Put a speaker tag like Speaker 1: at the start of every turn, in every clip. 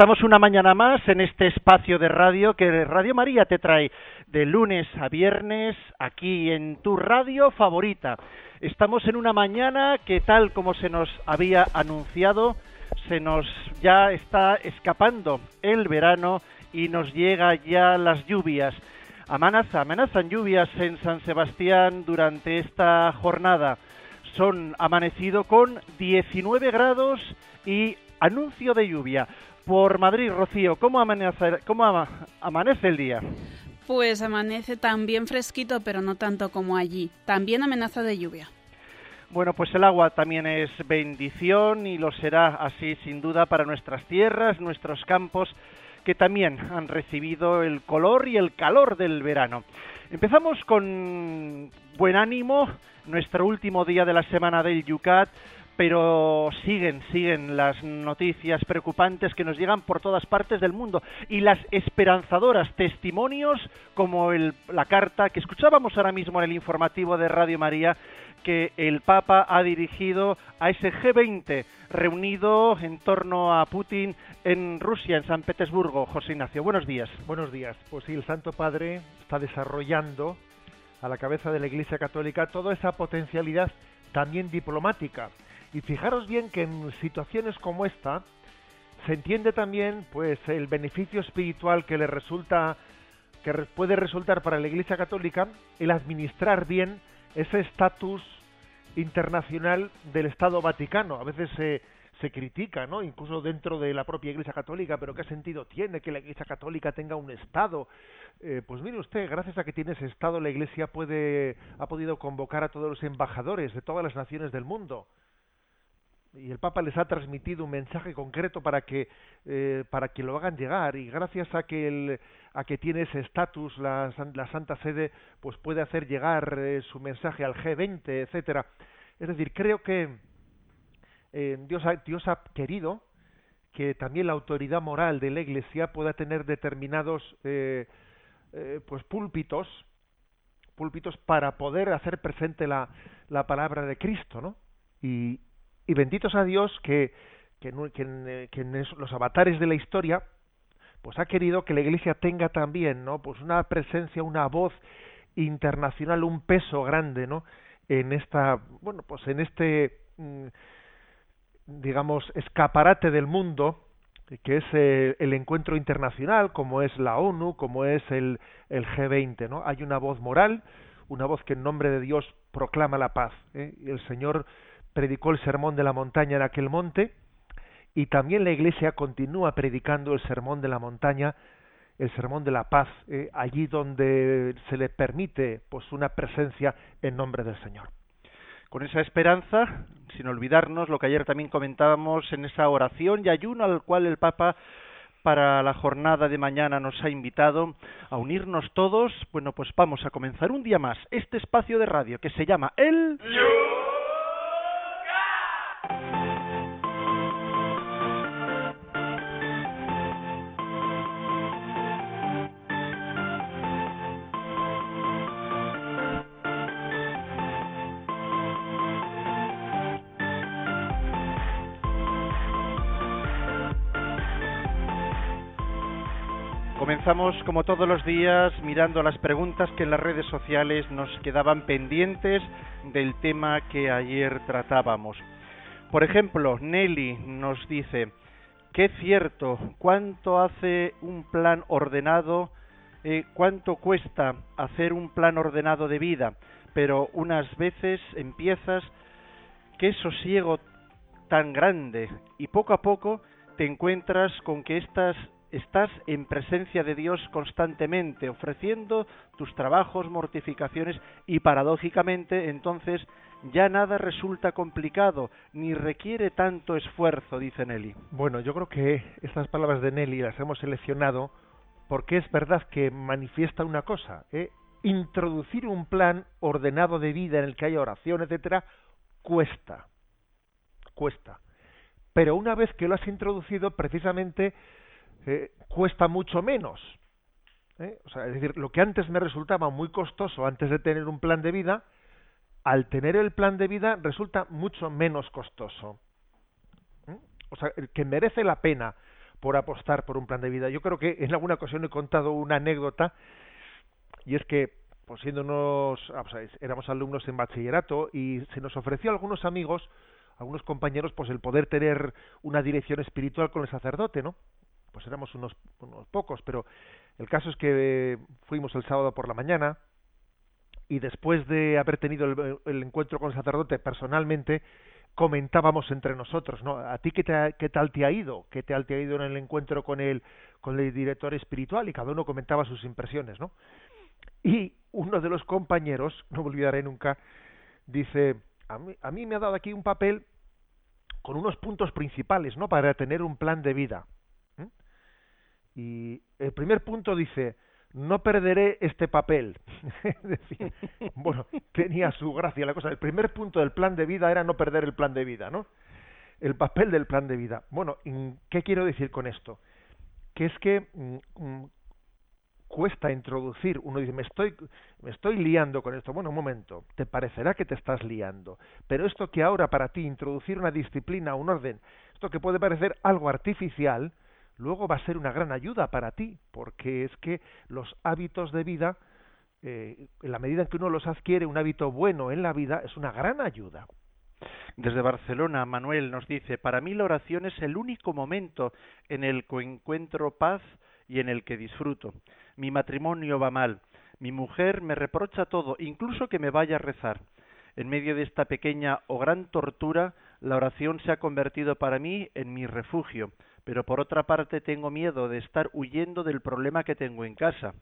Speaker 1: Estamos una mañana más en este espacio de radio que Radio María te trae de lunes a viernes aquí en tu radio favorita. Estamos en una mañana que tal como se nos había anunciado, se nos ya está escapando el verano y nos llega ya las lluvias. Amenaza, amenazan lluvias en San Sebastián durante esta jornada. Son amanecido con 19 grados y anuncio de lluvia por Madrid, Rocío, ¿cómo amanece, cómo amanece el día?
Speaker 2: Pues amanece también fresquito, pero no tanto como allí. También amenaza de lluvia.
Speaker 1: Bueno, pues el agua también es bendición y lo será así sin duda para nuestras tierras, nuestros campos, que también han recibido el color y el calor del verano. Empezamos con buen ánimo, nuestro último día de la semana del Yucat, pero siguen, siguen las noticias preocupantes que nos llegan por todas partes del mundo y las esperanzadoras testimonios como la carta que escuchábamos ahora mismo en el informativo de Radio María que el Papa ha dirigido a ese G20 reunido en torno a Putin en Rusia, en San Petersburgo. José Ignacio, buenos días.
Speaker 3: Buenos días. Pues sí, el Santo Padre está desarrollando a la cabeza de la Iglesia Católica toda esa potencialidad también diplomática y fijaros bien que en situaciones como esta se entiende también pues el beneficio espiritual que le resulta que puede resultar para la Iglesia Católica el administrar bien ese estatus internacional del Estado Vaticano. A veces se, se critica, ¿no? Incluso dentro de la propia Iglesia Católica, pero ¿qué sentido tiene que la Iglesia Católica tenga un Estado? Eh, pues mire usted, gracias a que tiene ese Estado, la Iglesia puede ha podido convocar a todos los embajadores de todas las naciones del mundo y el Papa les ha transmitido un mensaje concreto para que eh, para que lo hagan llegar. Y gracias a que el, a que tiene ese estatus la, la, Santa Sede pues puede hacer llegar eh, su mensaje al G20 etcétera. Es decir creo que eh, Dios ha, Dios ha querido que también la autoridad moral de la Iglesia pueda tener determinados pues púlpitos púlpitos para poder hacer presente la, la palabra de Cristo no y, y benditos a Dios que, en, los avatares de la historia pues ha querido que la iglesia tenga también no pues una presencia una voz internacional un peso grande no en esta bueno pues en este mm, digamos escaparate del mundo que es eh, el encuentro internacional como es la ONU como es el, el G20 no hay una voz moral una voz que en nombre de Dios proclama la paz ¿eh? y el Señor predicó el sermón de la montaña en aquel monte y también la Iglesia continúa predicando el sermón de la montaña, el sermón de la paz, eh, allí donde se le permite pues una presencia en nombre del Señor.
Speaker 1: Con esa esperanza, sin olvidarnos lo que ayer también comentábamos en esa oración y ayuno al cual el Papa para la jornada de mañana nos ha invitado a unirnos todos, bueno, pues vamos a comenzar un día más este espacio de radio que se llama El Comenzamos como todos los días mirando las preguntas que en las redes sociales nos quedaban pendientes del tema que ayer tratábamos. Por ejemplo, Nelly nos dice, qué cierto, cuánto hace un plan ordenado, eh, cuánto cuesta hacer un plan ordenado de vida, pero unas veces empiezas, qué sosiego tan grande, y poco a poco te encuentras con que estas estás en presencia de Dios constantemente, ofreciendo tus trabajos, mortificaciones y paradójicamente entonces ya nada resulta complicado ni requiere tanto esfuerzo, dice Nelly.
Speaker 3: Bueno, yo creo que estas palabras de Nelly las hemos seleccionado porque es verdad que manifiesta una cosa, ¿eh? introducir un plan ordenado de vida en el que haya oración, etcétera, cuesta, cuesta. Pero una vez que lo has introducido, precisamente eh, cuesta mucho menos. ¿eh? O sea, es decir, lo que antes me resultaba muy costoso antes de tener un plan de vida, al tener el plan de vida resulta mucho menos costoso. ¿eh? O sea, que merece la pena por apostar por un plan de vida. Yo creo que en alguna ocasión he contado una anécdota y es que pues siendo unos ah, éramos alumnos en bachillerato y se nos ofreció a algunos amigos algunos compañeros pues el poder tener una dirección espiritual con el sacerdote no pues éramos unos, unos pocos pero el caso es que fuimos el sábado por la mañana y después de haber tenido el, encuentro con el sacerdote personalmente comentábamos entre nosotros, ¿no? ¿A ti qué, qué tal te ha ido? ¿Qué tal te ha ido en el encuentro con el, con el director espiritual? Y cada uno comentaba sus impresiones, ¿no? Y uno de los compañeros, no me olvidaré nunca, dice, a mí me ha dado aquí un papel con unos puntos principales, ¿no? Para tener un plan de vida. Y el primer punto dice, no perderé este papel. bueno, tenía su gracia la cosa. El primer punto del plan de vida era no perder el plan de vida, ¿no? El papel del plan de vida. Bueno, ¿qué quiero decir con esto? Que es que mm, mm, cuesta introducir. Uno dice, me estoy, me estoy liando con esto. Bueno, un momento, te parecerá que te estás liando. Pero esto que ahora para ti, introducir una disciplina, un orden, esto que puede parecer algo artificial, luego va a ser una gran ayuda para ti, porque es que los hábitos de vida, eh, en la medida en que uno los adquiere, un hábito bueno en la vida, es una gran ayuda.
Speaker 1: Desde Barcelona, Manuel nos dice, para mí la oración es el único momento en el que encuentro paz y en el que disfruto. Mi matrimonio va mal, mi mujer me reprocha todo, incluso que me vaya a rezar. En medio de esta pequeña o gran tortura, la oración se ha convertido para mí en mi refugio, pero por otra parte tengo miedo de estar huyendo del problema que tengo en casa.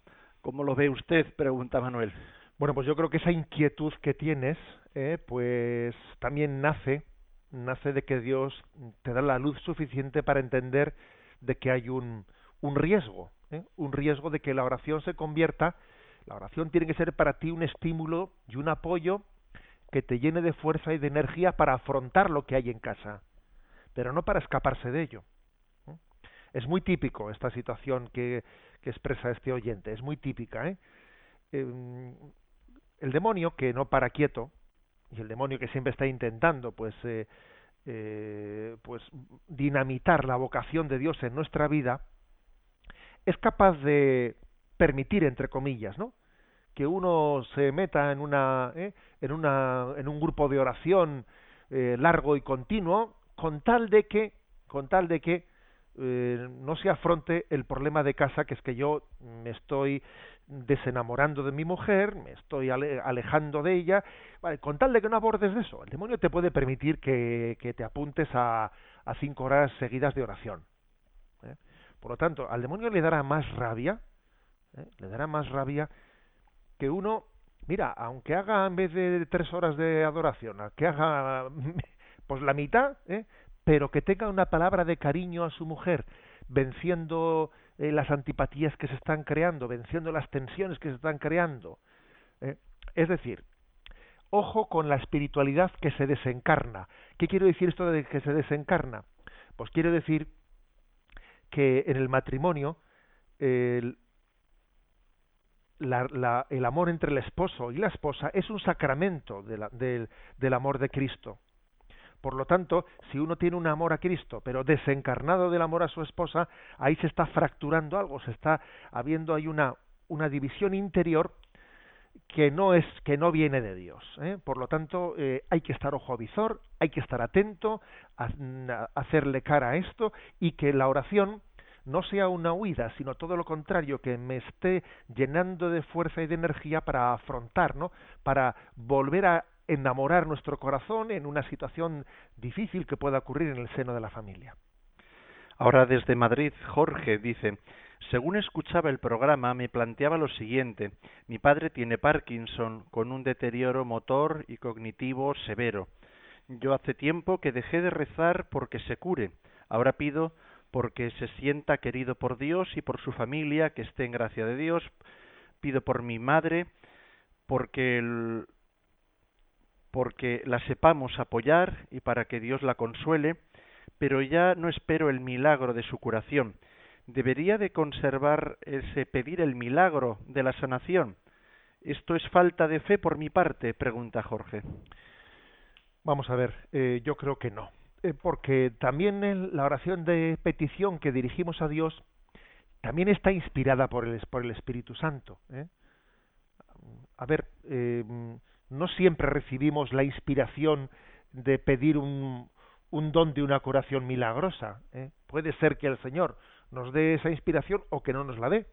Speaker 1: ¿Cómo lo ve usted? pregunta Manuel.
Speaker 3: Bueno, pues yo creo que esa inquietud que tienes, eh, pues también nace, nace de que Dios te da la luz suficiente para entender de que hay un, un riesgo, ¿eh? un riesgo de que la oración se convierta, la oración tiene que ser para ti un estímulo y un apoyo que te llene de fuerza y de energía para afrontar lo que hay en casa, pero no para escaparse de ello. Es muy típico esta situación que, expresa este oyente, es muy típica. ¿eh? Em, el demonio que no para quieto, y el demonio que siempre está intentando pues, eh, eh, pues dinamitar la vocación de Dios en nuestra vida, es capaz de permitir, entre comillas, ¿no? que uno se meta en una, ¿eh? en una en un grupo de oración eh, largo y continuo con tal de que con tal de que eh, no se afronte el problema de casa que es que yo me estoy desenamorando de mi mujer, me estoy alejando de ella, vale, con tal de que no abordes eso, el demonio te puede permitir que, que te apuntes a, a cinco horas seguidas de oración. Por lo tanto, al demonio le dará más rabia, le dará más rabia que uno, mira, aunque haga en vez de tres horas de adoración, que haga pues la mitad, ¿eh? Pero que tenga una palabra de cariño a su mujer, venciendo eh, las antipatías que se están creando, venciendo las tensiones que se están creando. ¿eh? Es decir, ojo con la espiritualidad que se desencarna. ¿Qué quiero decir esto de que se desencarna? Pues quiero decir que en el matrimonio el, el amor entre el esposo y la esposa es un sacramento del amor de Cristo. Por lo tanto, si uno tiene un amor a Cristo, pero desencarnado del amor a su esposa, ahí se está fracturando algo, se está habiendo ahí una, una división interior que no es que no viene de Dios. ¿eh? Por lo tanto, eh, hay que estar ojo a visor, hay que estar atento, a hacerle cara a esto y que la oración no sea una huida, sino todo lo contrario, que me esté llenando de fuerza y de energía para afrontar, ¿no? Para volver a enamorar nuestro corazón en una situación difícil que pueda ocurrir en el seno de la familia.
Speaker 1: Ahora desde Madrid, Jorge dice, según escuchaba el programa, me planteaba lo siguiente. Mi padre tiene Parkinson, con un deterioro motor y cognitivo severo. Yo hace tiempo que dejé de rezar porque se cure. Ahora pido porque se sienta querido por Dios y por su familia, que esté en gracia de Dios. Pido por mi madre, porque porque la sepamos apoyar y para que Dios la consuele, pero ya no espero el milagro de su curación. ¿Debería de conservar ese pedir el milagro de la sanación? ¿Esto es falta de fe por mi parte? pregunta Jorge.
Speaker 3: Vamos a ver, eh, yo creo que no. Eh, porque también en la oración de petición que dirigimos a Dios también está inspirada por el, por el Espíritu Santo. ¿eh? A ver, no siempre recibimos la inspiración de pedir un, un don de una curación milagrosa. Puede ser que el Señor nos dé esa inspiración o que no nos la dé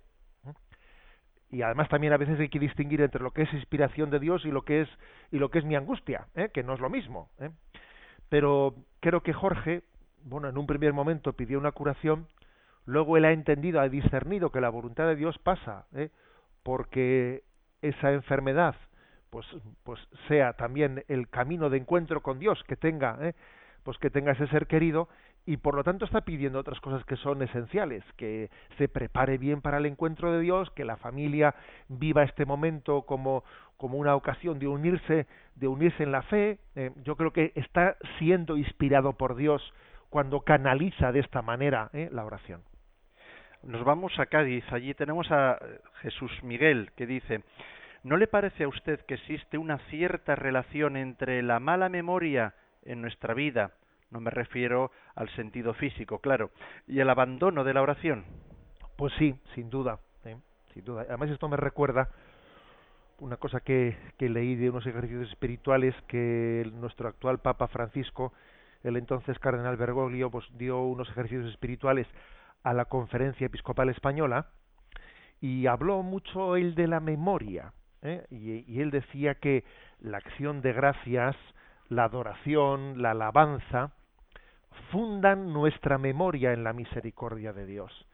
Speaker 3: y además también a veces hay que distinguir entre lo que es inspiración de Dios y lo que es y lo que es mi angustia ¿eh? que no es lo mismo ¿eh? pero creo que Jorge bueno en un primer momento pidió una curación luego él ha entendido ha discernido que la voluntad de Dios pasa ¿eh? porque esa enfermedad pues pues sea también el camino de encuentro con Dios que tenga ¿eh? pues que tenga ese ser querido y por lo tanto está pidiendo otras cosas que son esenciales, que se prepare bien para el encuentro de Dios, que la familia viva este momento como, como una ocasión de unirse, de unirse en la fe. Eh, yo creo que está siendo inspirado por Dios cuando canaliza de esta manera eh, la oración.
Speaker 1: Nos vamos a Cádiz, allí tenemos a Jesús Miguel que dice, ¿no le parece a usted que existe una cierta relación entre la mala memoria en nuestra vida, no me refiero al sentido físico, claro, y el abandono de la oración.
Speaker 3: Pues sí, sin duda, ¿eh? sin duda. Además esto me recuerda una cosa que, que leí de unos ejercicios espirituales que nuestro actual Papa Francisco, el entonces Cardenal Bergoglio, pues dio unos ejercicios espirituales a la Conferencia Episcopal Española y habló mucho él de la memoria. ¿Eh? Y, él decía que la acción de gracias la adoración, la alabanza, fundan nuestra memoria en la misericordia de Dios.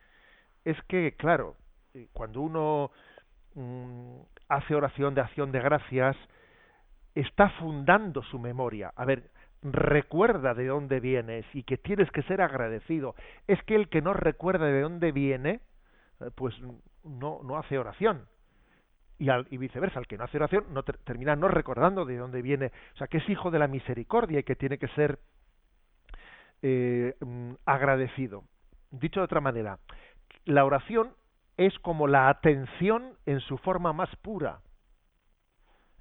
Speaker 3: Es que, claro, eh, cuando uno mm, hace oración de acción de gracias, está fundando su memoria. A ver, recuerda de dónde vienes y que tienes que ser agradecido. Es que el que no recuerda de dónde viene, eh, pues no, no hace oración y, al, y viceversa, el que no hace oración no termina no recordando de dónde viene, o sea, que es hijo de la misericordia y que tiene que ser eh, mm, agradecido. Dicho de otra manera, la oración es como la atención en su forma más pura.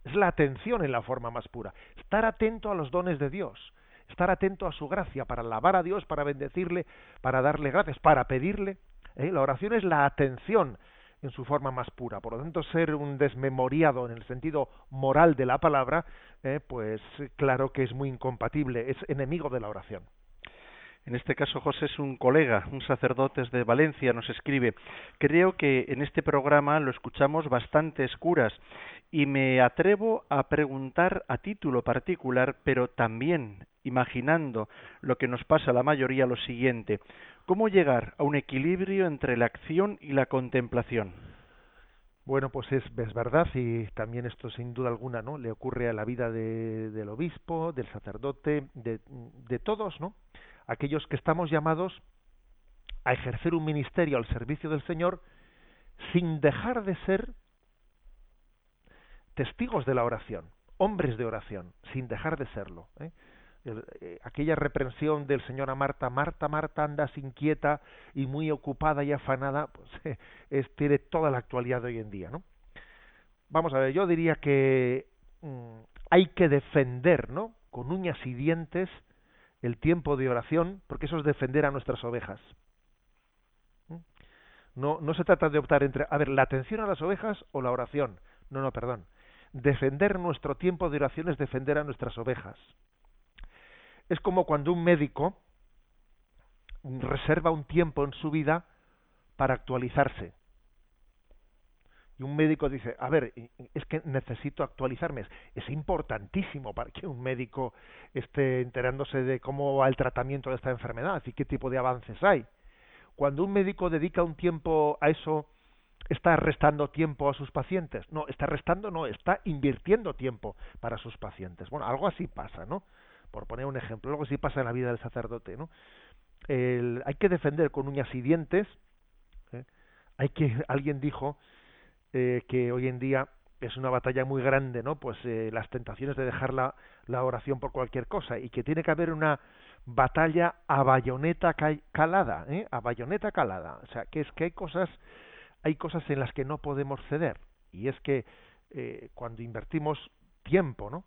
Speaker 3: Es la atención en la forma más pura. Estar atento a los dones de Dios, estar atento a su gracia para alabar a Dios, para bendecirle, para darle gracias, para pedirle. ¿eh? La oración es la atención en su forma más pura. Por lo tanto, ser un desmemoriado en el sentido moral de la palabra, eh, pues claro que es muy incompatible, es enemigo de la oración.
Speaker 1: En este caso, José es un colega, un sacerdote de Valencia, nos escribe. Creo que en este programa lo escuchamos bastantes curas y me atrevo a preguntar a título particular, pero también imaginando lo que nos pasa a la mayoría, lo siguiente. ¿Cómo llegar a un equilibrio entre la acción y la contemplación?
Speaker 3: Bueno, pues es, verdad y también esto sin duda alguna, ¿no? Le ocurre a la vida del obispo, del sacerdote, de, de todos, ¿no? Aquellos que estamos llamados a ejercer un ministerio al servicio del Señor sin dejar de ser testigos de la oración, hombres de oración, sin dejar de serlo. ¿eh? Eh, aquella reprensión del Señor a Marta, Marta, Marta, andas inquieta y muy ocupada y afanada, pues es, tiene toda la actualidad de hoy en día, ¿no? Vamos a ver, yo diría que mm, hay que defender, ¿no? Con uñas y dientes el tiempo de oración, porque eso es defender a nuestras ovejas. ¿Mm? No, no se trata de optar entre, a ver, la atención a las ovejas o la oración. No, no, perdón. Defender nuestro tiempo de oración es defender a nuestras ovejas. Es como cuando un médico reserva un tiempo en su vida para actualizarse. Y un médico dice, a ver, es que necesito actualizarme. Es importantísimo para que un médico esté enterándose de cómo va el tratamiento de esta enfermedad y qué tipo de avances hay. Cuando un médico dedica un tiempo a eso, ¿está restando tiempo a sus pacientes? No, está restando, no, está invirtiendo tiempo para sus pacientes. Bueno, algo así pasa, ¿no? Por poner un ejemplo, algo así pasa en la vida del sacerdote, ¿no? hay que defender con uñas y dientes. ¿eh? Hay que alguien dijo eh, que hoy en día es una batalla muy grande, ¿no? Pues eh, las tentaciones de dejar la, la, oración por cualquier cosa y que tiene que haber una batalla a bayoneta calada, ¿eh? A bayoneta calada. O sea, que es que hay cosas, hay cosas en las que no podemos ceder y es que eh, cuando invertimos tiempo, ¿no?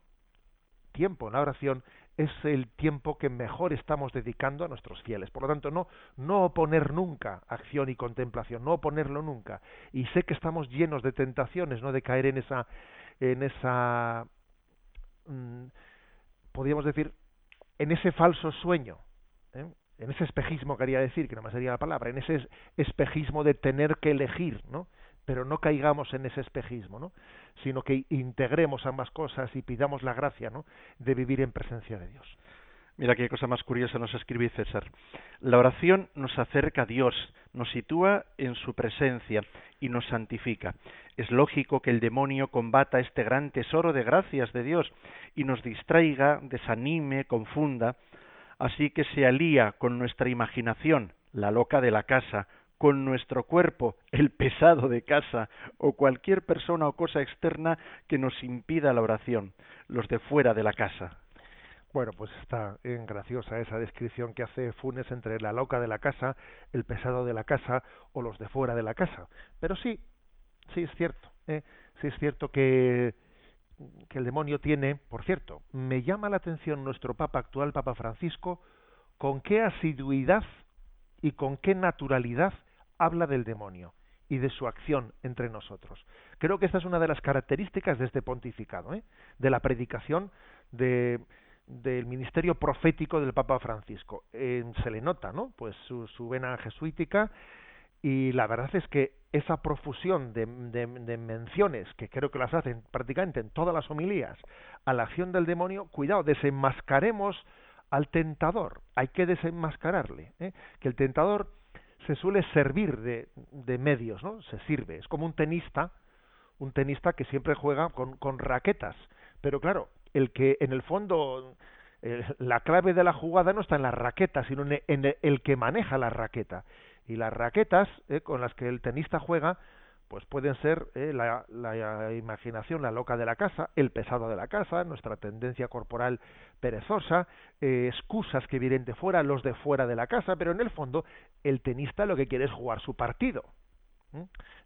Speaker 3: Tiempo en la oración es el tiempo que mejor estamos dedicando a nuestros fieles. Por lo tanto, no, no oponer nunca acción y contemplación, no oponerlo nunca. Y sé que estamos llenos de tentaciones, no de caer en esa, en esa, mm, podríamos decir, en ese falso sueño, ¿eh? en ese espejismo quería decir, que no más sería la palabra, en ese espejismo de tener que elegir, ¿no? Pero no caigamos en ese espejismo, ¿no? sino que integremos ambas cosas y pidamos la gracia ¿no? de vivir en presencia de Dios.
Speaker 1: Mira qué cosa más curiosa nos escribe César. La oración nos acerca a Dios, nos sitúa en su presencia y nos santifica. Es lógico que el demonio combata este gran tesoro de gracias de Dios y nos distraiga, desanime, confunda, así que se alía con nuestra imaginación, la loca de la casa, con nuestro cuerpo, el pesado de casa, o cualquier persona o cosa externa que nos impida la oración, los de fuera de la casa.
Speaker 3: Bueno, pues está graciosa esa descripción que hace Funes entre la loca de la casa, el pesado de la casa o los de fuera de la casa. Pero sí, sí es cierto, ¿eh? sí es cierto que, que el demonio tiene, por cierto, me llama la atención nuestro Papa actual, Papa Francisco, con qué asiduidad y con qué naturalidad habla del demonio y de su acción entre nosotros. Creo que esta es una de las características de este pontificado, ¿eh? de la predicación de, del ministerio profético del Papa Francisco. se le nota, ¿no? Pues su, vena jesuítica y la verdad es que esa profusión de, de, menciones que creo que las hacen prácticamente en todas las homilías a la acción del demonio, cuidado, desenmascaremos al tentador. Hay que desenmascararle, ¿eh? que el tentador se suele servir de, de, medios, ¿no? Se sirve. Es como un tenista, un tenista que siempre juega con, con raquetas. Pero claro, el que en el fondo eh, la clave de la jugada no está en la raqueta, sino en, el que maneja la raqueta. Y las raquetas eh, con las que el tenista juega pues pueden ser eh, la, la, imaginación, la loca de la casa, el pesado de la casa, nuestra tendencia corporal perezosa, eh, excusas que vienen de fuera, los de fuera de la casa, pero en el fondo el tenista lo que quiere es jugar su partido,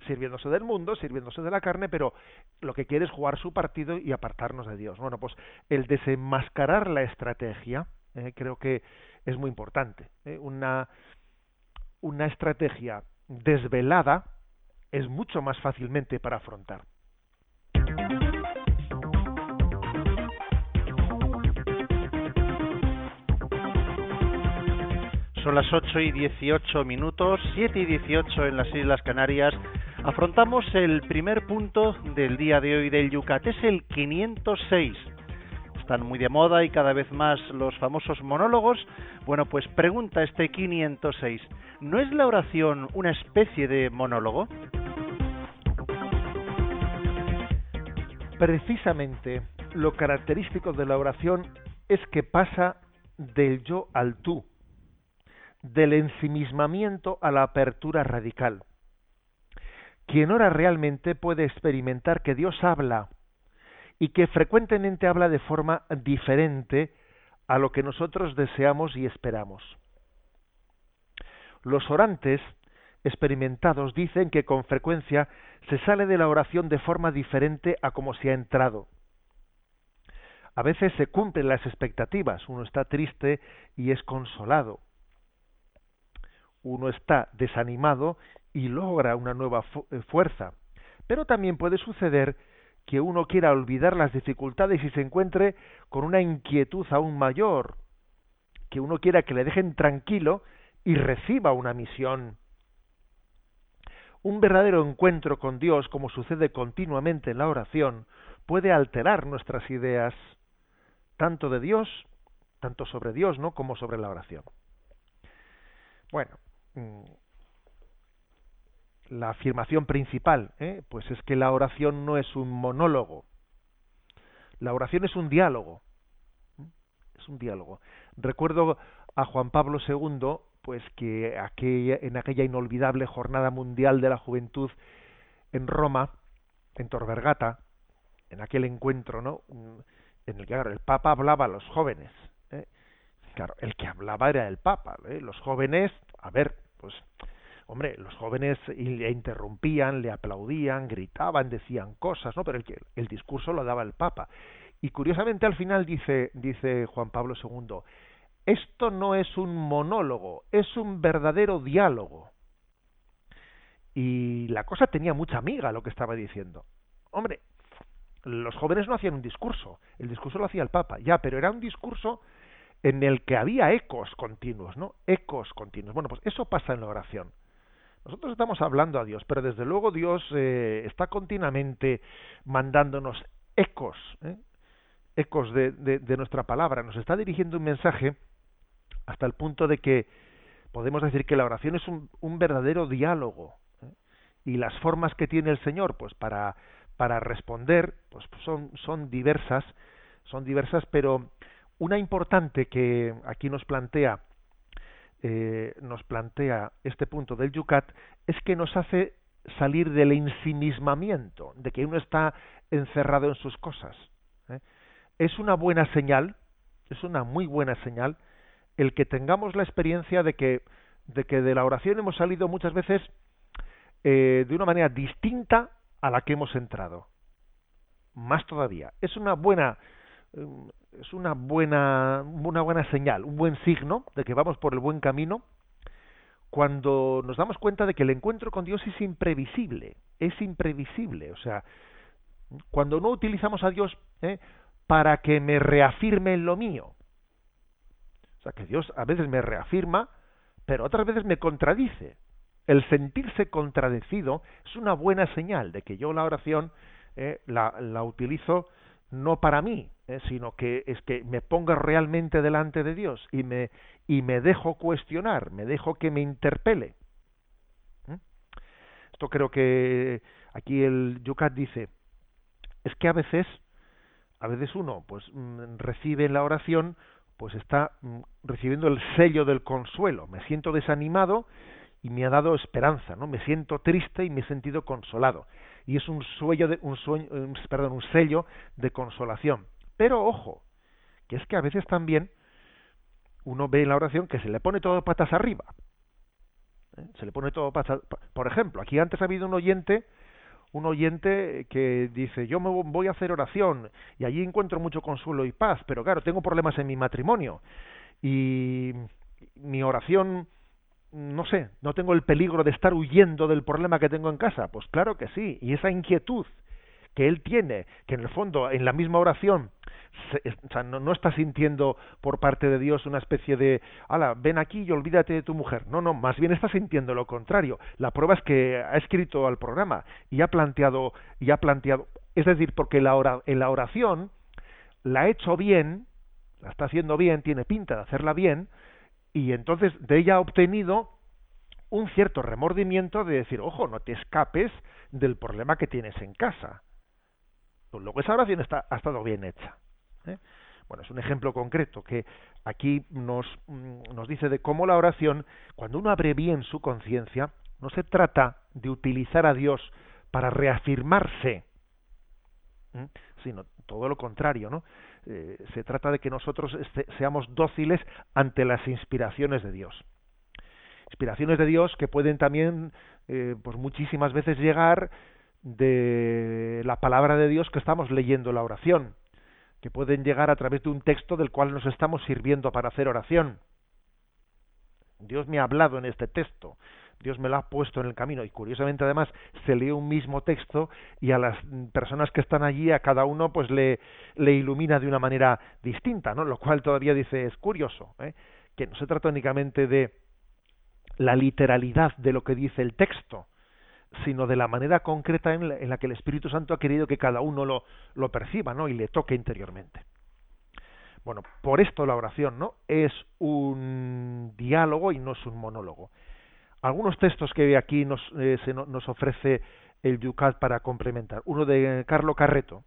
Speaker 3: sirviéndose del mundo, sirviéndose de la carne, pero lo que quiere es jugar su partido y apartarnos de Dios. Bueno, pues el desenmascarar la estrategia eh, creo que es muy importante. Una, una estrategia desvelada, es mucho más fácilmente para afrontar.
Speaker 1: Son las 8 y 18 minutos, 7 y 18 en las Islas Canarias. Afrontamos el primer punto del día de hoy del Yucat, es el 506 están muy de moda y cada vez más los famosos monólogos. Bueno, pues pregunta este 506, ¿no es la oración una especie de monólogo?
Speaker 3: Precisamente lo característico de la oración es que pasa del yo al tú, del ensimismamiento a la apertura radical. Quien ora realmente puede experimentar que Dios habla y que frecuentemente habla de forma diferente a lo que nosotros deseamos y esperamos. Los orantes experimentados dicen que con frecuencia se sale de la oración de forma diferente a como se ha entrado. A veces se cumplen las expectativas, uno está triste y es consolado. Uno está desanimado y logra una nueva fuerza. Pero también puede suceder que uno quiera olvidar las dificultades y se encuentre con una inquietud aún mayor, que uno quiera que le dejen tranquilo y reciba una misión. Un verdadero encuentro con Dios, como sucede continuamente en la oración, puede alterar nuestras ideas, tanto de Dios, tanto sobre Dios, ¿no? como sobre la oración. Bueno, mm, la afirmación principal, ¿eh? pues es que la oración no es un monólogo. La oración es un diálogo. Es un diálogo. Recuerdo a Juan Pablo II, pues que aquella, en aquella inolvidable jornada mundial de la juventud en Roma, en Tor Vergata, en aquel encuentro, ¿no? En el que el Papa hablaba a los jóvenes. ¿eh? Claro, el que hablaba era el Papa. ¿eh? Los jóvenes, a ver, pues, hombre, los jóvenes le interrumpían, le aplaudían, gritaban, decían cosas, ¿no? Pero el, el discurso lo daba el Papa. Y curiosamente al final dice, dice Juan Pablo II, esto no es un monólogo, es un verdadero diálogo. Y la cosa tenía mucha amiga lo que estaba diciendo. Hombre, los jóvenes no hacían un discurso, el discurso lo hacía el Papa, ya, pero era un discurso en el que había ecos continuos, ¿no? Ecos continuos. Bueno, pues eso pasa en la oración. Nosotros estamos hablando a Dios, pero desde luego Dios eh, está continuamente mandándonos ecos, ¿eh? ecos de, de, nuestra palabra. Nos está dirigiendo un mensaje hasta el punto de que podemos decir que la oración es un, un verdadero diálogo. ¿eh? Y las formas que tiene el Señor, pues para, para responder, pues son, son diversas, son diversas, pero una importante que aquí nos plantea eh, nos plantea este punto del Yucat es que nos hace salir del ensimismamiento, de que uno está encerrado en sus cosas. ¿eh? Es una buena señal, es una muy buena señal el que tengamos la experiencia de que de que de la oración hemos salido muchas veces eh, de una manera distinta a la que hemos entrado. Más todavía. Es una buena es una buena una buena señal, un buen signo de que vamos por el buen camino cuando nos damos cuenta de que el encuentro con Dios es imprevisible, es imprevisible, o sea, cuando no utilizamos a Dios ¿eh? para que me reafirme en lo mío, que Dios a veces me reafirma, pero otras veces me contradice. El sentirse contradecido es una buena señal de que yo la oración eh, la, la, utilizo no para mí, eh, sino que es que me ponga realmente delante de Dios y me, y me dejo cuestionar, me dejo que me interpele. ¿Mm? Esto creo que aquí el Yucat dice, es que a veces, a veces uno pues mm, recibe en la oración pues está mm, recibiendo el sello del consuelo. Me siento desanimado y me ha dado esperanza, ¿no? Me siento triste y me he sentido consolado. Y es un sueño de, un sueño, perdón, un sello de consolación. Pero ojo, que es que a veces también uno ve en la oración que se le pone todo patas arriba. ¿eh? Se le pone todo patas. Por ejemplo, aquí antes ha habido un oyente un oyente que dice, yo me voy a hacer oración y allí encuentro mucho consuelo y paz, pero claro, tengo problemas en mi matrimonio y mi oración, no sé, no tengo el peligro de estar huyendo del problema que tengo en casa. Pues claro que sí, y esa inquietud que él tiene, que en el fondo, en la misma oración, no, está sintiendo por parte de Dios una especie de, ala, ven aquí y olvídate de tu mujer. No, no, más bien está sintiendo lo contrario. La prueba es que ha escrito al programa y ha planteado, y ha planteado, es decir, porque la en la oración la ha hecho bien, la está haciendo bien, tiene pinta de hacerla bien, y entonces de ella ha obtenido un cierto remordimiento de decir, ojo, no te escapes del problema que tienes en casa. Pues luego esa oración está, ha estado bien hecha. ¿eh? Bueno, es un ejemplo concreto que aquí nos, mm, nos dice de cómo la oración, cuando uno abre bien su conciencia, no se trata de utilizar a Dios para reafirmarse, sino todo lo contrario, ¿no? Eh, se trata de que nosotros este, seamos dóciles ante las inspiraciones de Dios. Inspiraciones de Dios que pueden también, eh, pues muchísimas veces llegar de la palabra de Dios que estamos leyendo la oración, que pueden llegar a través de un texto del cual nos estamos sirviendo para hacer oración. Dios me ha hablado en este texto, Dios me lo ha puesto en el camino y curiosamente además se lee un mismo texto y a las personas que están allí a cada uno pues le, ilumina de una manera distinta, ¿no? Lo cual todavía dice es curioso, ¿eh? que no se trata únicamente de la literalidad de lo que dice el texto, sino de la manera concreta en la, que el Espíritu Santo ha querido que cada uno lo, lo perciba, ¿no? Y le toque interiormente. Bueno, por esto la oración, ¿no? Es un diálogo y no es un monólogo. Algunos textos que aquí nos, eh, se, nos ofrece el Yucat para complementar. Uno de Carlo Carreto,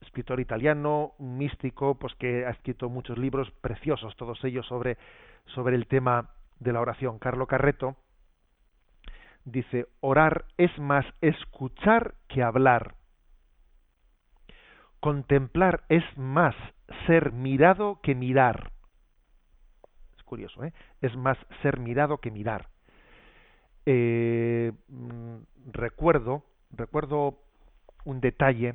Speaker 3: escritor italiano, místico, pues que ha escrito muchos libros preciosos, todos ellos sobre, sobre el tema de la oración, Carlo Carreto, dice, orar es más escuchar que hablar. Contemplar es más ser mirado que mirar. Curioso, ¿eh? Es más ser mirado que mirar. Eh, mm, recuerdo, recuerdo un detalle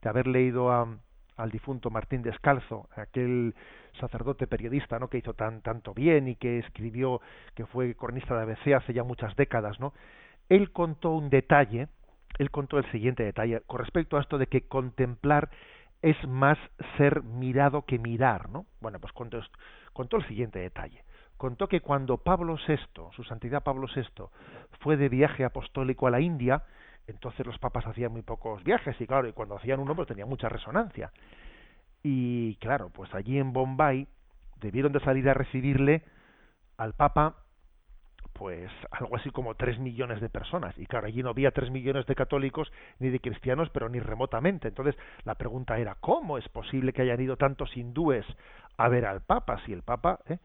Speaker 3: de haber leído al difunto Martín Descalzo, aquel sacerdote periodista, ¿no? que hizo tan tanto bien y que escribió, que fue cronista de ABC hace ya muchas décadas, ¿no? Él contó un detalle, él contó el siguiente detalle con respecto a esto de que contemplar es más ser mirado que mirar, ¿no? Bueno, pues contó, el siguiente detalle contó que cuando Pablo VI, su santidad Pablo VI, fue de viaje apostólico a la India, entonces los papas hacían muy pocos viajes y claro, y cuando hacían uno pues tenía mucha resonancia. Y claro, pues allí en Bombay debieron de salir a recibirle al papa pues algo así como tres millones de personas. Y claro, allí no había tres millones de católicos ni de cristianos, pero ni remotamente. Entonces la pregunta era, ¿cómo es posible que hayan ido tantos hindúes a ver al Papa? Si el Papa... ¿eh?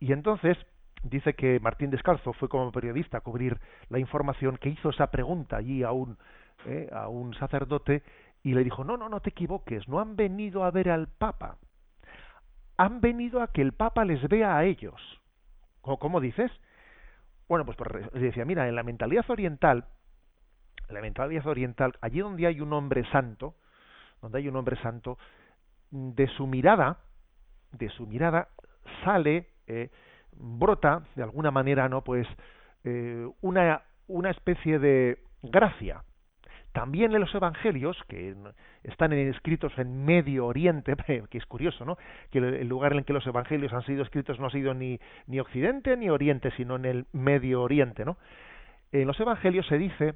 Speaker 3: Y entonces dice que Martín Descalzo fue como periodista a cubrir la información, que hizo esa pregunta allí a un, eh, a un sacerdote y le dijo, no, no, no te equivoques, no han venido a ver al Papa, han venido a que el Papa les vea a ellos. ¿Cómo, dices? Bueno, pues, pues decía, mira, en la mentalidad oriental, en la mentalidad oriental, allí donde hay un hombre santo, donde hay un hombre santo, de su mirada, de su mirada sale eh, brota de alguna manera no pues eh, una una especie de gracia. También en los evangelios que están escritos en Medio Oriente que es curioso no que el lugar en el que los evangelios han sido escritos no ha sido ni ni Occidente ni Oriente sino en el Medio Oriente no en los evangelios se dice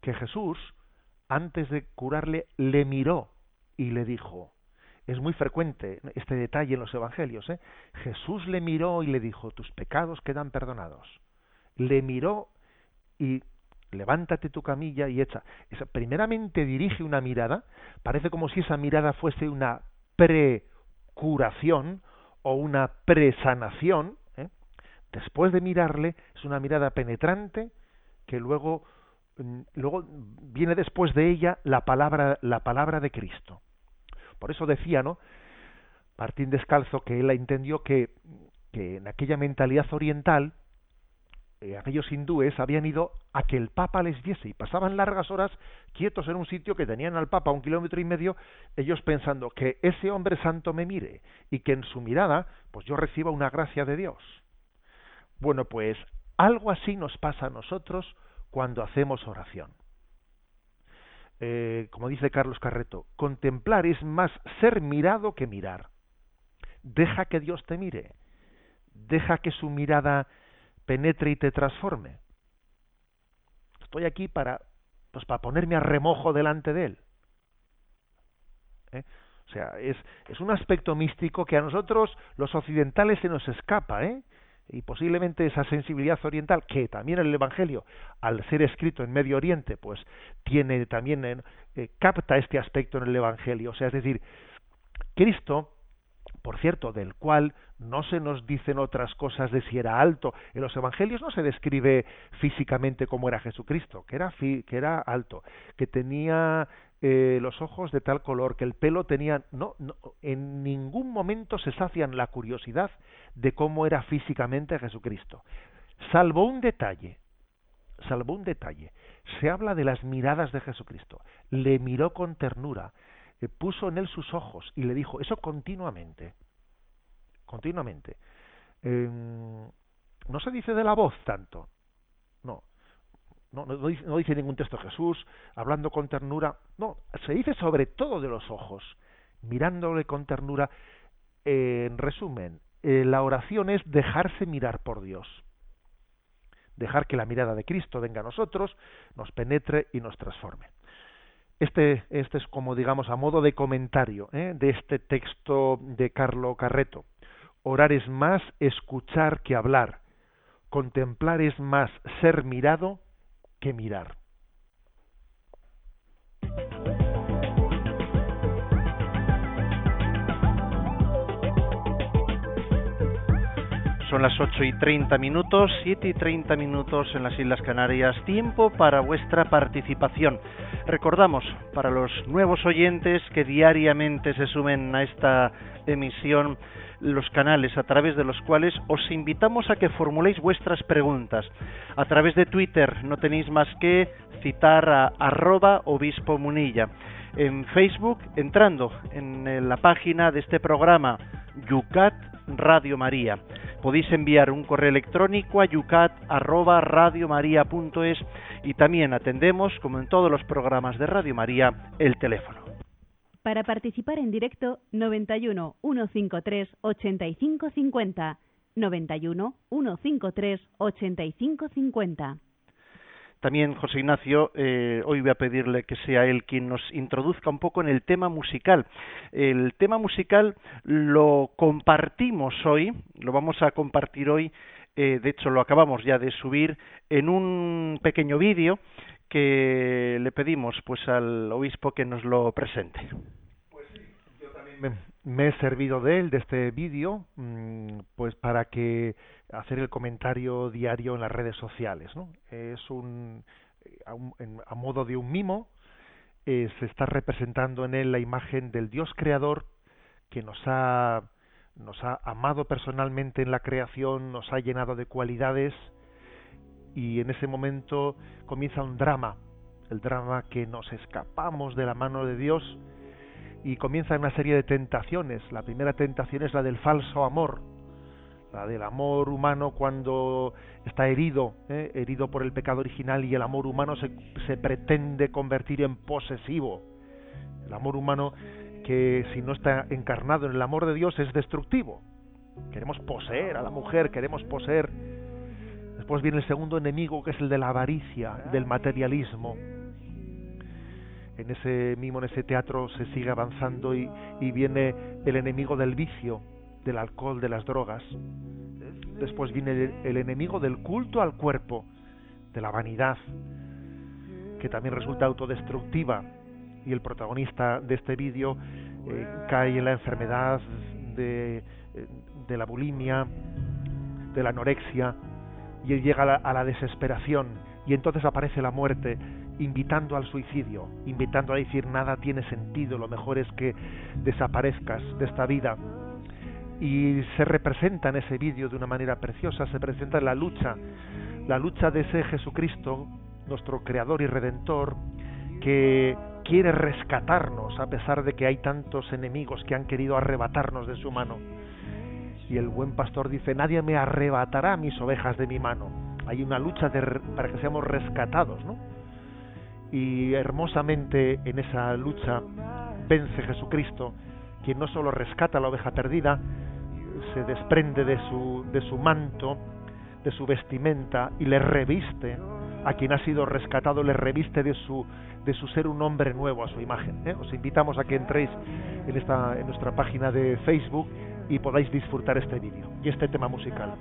Speaker 3: que Jesús antes de curarle le miró y le dijo es muy frecuente este detalle en los evangelios. ¿eh? Jesús le miró y le dijo, tus pecados quedan perdonados. Le miró y levántate tu camilla y echa. primeramente dirige una mirada, parece como si esa mirada fuese una precuración o una presanación. ¿eh? Después de mirarle, es una mirada penetrante que luego, mm, luego viene después de ella la palabra, la palabra de Cristo. Por eso decía, ¿no? Martín Descalzo que él entendió que, que en aquella mentalidad oriental eh, aquellos hindúes habían ido a que el Papa les viese y pasaban largas horas quietos en un sitio que tenían al Papa a un kilómetro y medio, ellos pensando que ese hombre santo me mire y que en su mirada pues yo reciba una gracia de Dios. Bueno, pues algo así nos pasa a nosotros cuando hacemos oración. Eh, como dice Carlos Carreto, contemplar es más ser mirado que mirar. Deja que Dios te mire, deja que su mirada penetre y te transforme. Estoy aquí para, pues, para ponerme a remojo delante de Él. ¿Eh? O sea, es, es un aspecto místico que a nosotros, los occidentales, se nos escapa, ¿eh? Y posiblemente esa sensibilidad oriental que también el Evangelio al ser escrito en Medio Oriente pues tiene también eh, capta este aspecto en el Evangelio. O sea es decir Cristo por cierto del cual no se nos dicen otras cosas de si era alto. En los Evangelios no se describe físicamente como era Jesucristo que era que era alto que tenía eh, los ojos de tal color, que el pelo tenía, no, no, en ningún momento se sacian la curiosidad de cómo era físicamente Jesucristo. Salvo un detalle, salvo un detalle, se habla de las miradas de Jesucristo. Le miró con ternura, eh, puso en él sus ojos y le dijo, eso continuamente, continuamente. no se dice de la voz tanto, no, dice, ningún texto Jesús hablando con ternura, no, se dice sobre todo de los ojos, mirándole con ternura. en resumen, eh, la oración es dejarse mirar por Dios, dejar que la mirada de Cristo venga a nosotros, nos penetre y nos transforme. Este, este es como digamos a modo de comentario ¿eh? de este texto de Carlo Carreto. Orar es más escuchar que hablar. Contemplar es más ser mirado que mirar.
Speaker 1: Son las 8 y 30 minutos, 7 y 30 minutos en las Islas Canarias. Tiempo para vuestra participación. Recordamos, para los nuevos oyentes que diariamente se sumen a esta emisión, los canales a través de los cuales os invitamos a que formuléis vuestras preguntas. A través de Twitter no tenéis más que citar a arroba obispo munilla. En Facebook, entrando en la página de este programa, Yucat Radio María. Podéis enviar un correo electrónico a yucat@radiomaria.es y también atendemos, como en todos los programas de Radio María, el teléfono.
Speaker 4: Para participar en directo, 91 153 8550. 91 153 8550.
Speaker 1: También José Ignacio, eh, hoy voy a pedirle que sea él quien nos introduzca un poco en el tema musical. El tema musical lo compartimos hoy, lo vamos a compartir hoy, eh, de hecho lo acabamos ya de subir en un pequeño vídeo que le pedimos pues al obispo que nos lo presente.
Speaker 3: Me, he servido de él, de este vídeo, mm, pues para que hacer el comentario diario en las redes sociales. ¿no? Es un, a, modo de un mimo, eh, se está representando en él la imagen del Dios creador que nos ha, nos ha amado personalmente en la creación, nos ha llenado de cualidades y en ese momento comienza un drama, el drama que nos escapamos de la mano de Dios y comienza una serie de tentaciones. La primera tentación es la del falso amor, la del amor humano cuando está herido, ¿eh? herido por el pecado original y el amor humano se, se pretende convertir en posesivo. El amor humano que si no está encarnado en el amor de Dios es destructivo. Queremos poseer a la mujer, queremos poseer. Después viene el segundo enemigo que es el de la avaricia, del materialismo. En ese mismo, en ese teatro se sigue avanzando y, y viene el enemigo del vicio, del alcohol, de las drogas. Después viene el, enemigo del culto al cuerpo, de la vanidad, que también resulta autodestructiva. Y el protagonista de este vídeo eh, cae en la enfermedad de, de, la bulimia, de la anorexia, y llega a la, a la desesperación. Y entonces aparece la muerte, invitando al suicidio, invitando a decir nada tiene sentido, lo mejor es que desaparezcas de esta vida y se representa en ese vídeo de una manera preciosa, se presenta la lucha, la lucha de ese Jesucristo, nuestro creador y redentor, que quiere rescatarnos a pesar de que hay tantos enemigos que han querido arrebatarnos de su mano. Y el buen pastor dice, nadie me arrebatará mis ovejas de mi mano. Hay una lucha para que seamos rescatados, ¿no? Y hermosamente en esa lucha vence Jesucristo, quien no solo rescata a la oveja perdida, se desprende de su, de su manto, de su vestimenta y le reviste, a quien ha sido rescatado le reviste de su, de su ser un hombre nuevo a su imagen. ¿eh? Os invitamos a que entréis en, esta, en nuestra página de Facebook y podáis disfrutar este vídeo y este tema musical.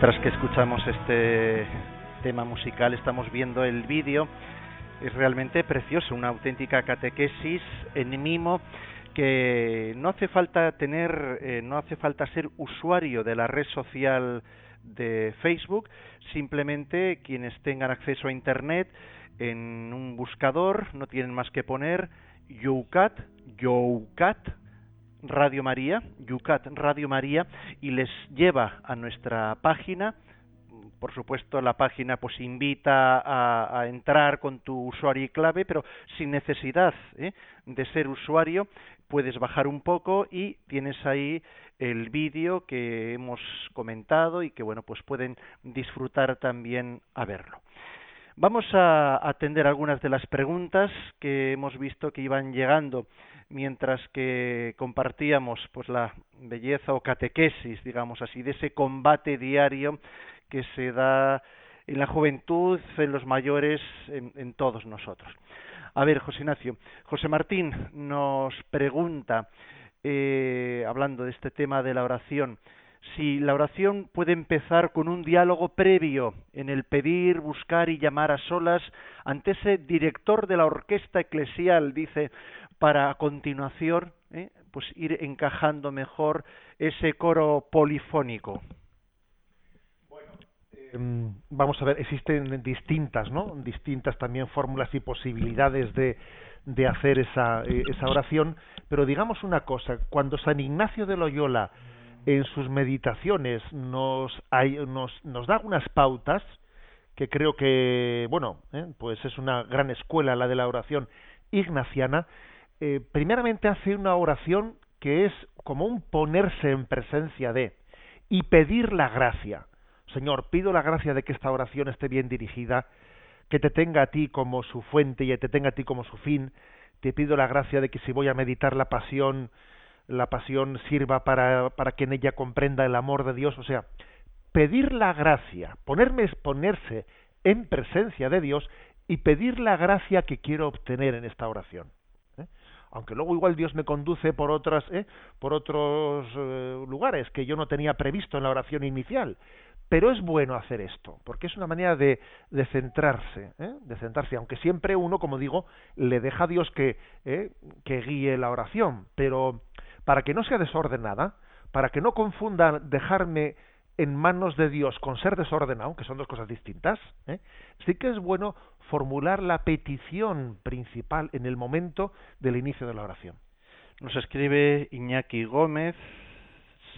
Speaker 1: Mientras que escuchamos este tema musical, estamos viendo el vídeo. Es realmente precioso, una auténtica catequesis en mimo que no hace falta tener, eh, no hace falta ser usuario de la red social de Facebook, simplemente quienes tengan acceso a Internet en un buscador no tienen más que poner Youcat, Youcat, Radio María, Yucat Radio María, y les lleva a nuestra página. Por supuesto, la página pues invita a, entrar con tu usuario y clave, pero sin necesidad ¿eh? de ser usuario, puedes bajar un poco y tienes ahí el vídeo que hemos comentado y que bueno pues pueden disfrutar también a verlo. Vamos a atender algunas de las preguntas que hemos visto que iban llegando mientras que compartíamos pues la belleza o catequesis, digamos así, de ese combate diario que se da en la juventud, en los mayores, en, todos nosotros. A ver, José Ignacio, José Martín nos pregunta, eh, hablando de este tema de la oración, si la oración puede empezar con un diálogo previo en el pedir, buscar y llamar a solas ante ese director de la orquesta eclesial, dice, para a continuación ¿eh? pues ir encajando mejor ese coro polifónico.
Speaker 3: Bueno, em, vamos a ver, existen distintas, ¿no? Distintas también fórmulas y posibilidades de, de hacer esa, eh, esa oración, pero digamos una cosa, cuando San Ignacio de Loyola en sus meditaciones nos, hay, nos, nos da unas pautas, que creo que, bueno, ¿eh? pues es una gran escuela la de la oración ignaciana, eh, primeramente hace una oración que es como un ponerse en presencia de y pedir la gracia. Señor, pido la gracia de que esta oración esté bien dirigida, que te tenga a ti como su fuente y te tenga a ti como su fin. Te pido la gracia de que si voy a meditar la pasión, la pasión sirva para, para que en ella comprenda el amor de Dios. O sea, pedir la gracia, ponerme, ponerse en presencia de Dios y pedir la gracia que quiero obtener en esta oración aunque luego igual Dios me conduce por otras ¿eh? por otros eh, lugares que yo no tenía previsto en la oración inicial pero es bueno hacer esto porque es una manera de, centrarse ¿eh? de centrarse aunque siempre uno como digo le deja a Dios que ¿eh? que guíe la oración pero para que no sea desordenada para que no confunda dejarme en manos de Dios con ser desordenado, que son dos cosas distintas, ¿eh? sí que es bueno formular la petición principal en el momento del inicio de la oración.
Speaker 1: Nos escribe Iñaki Gómez,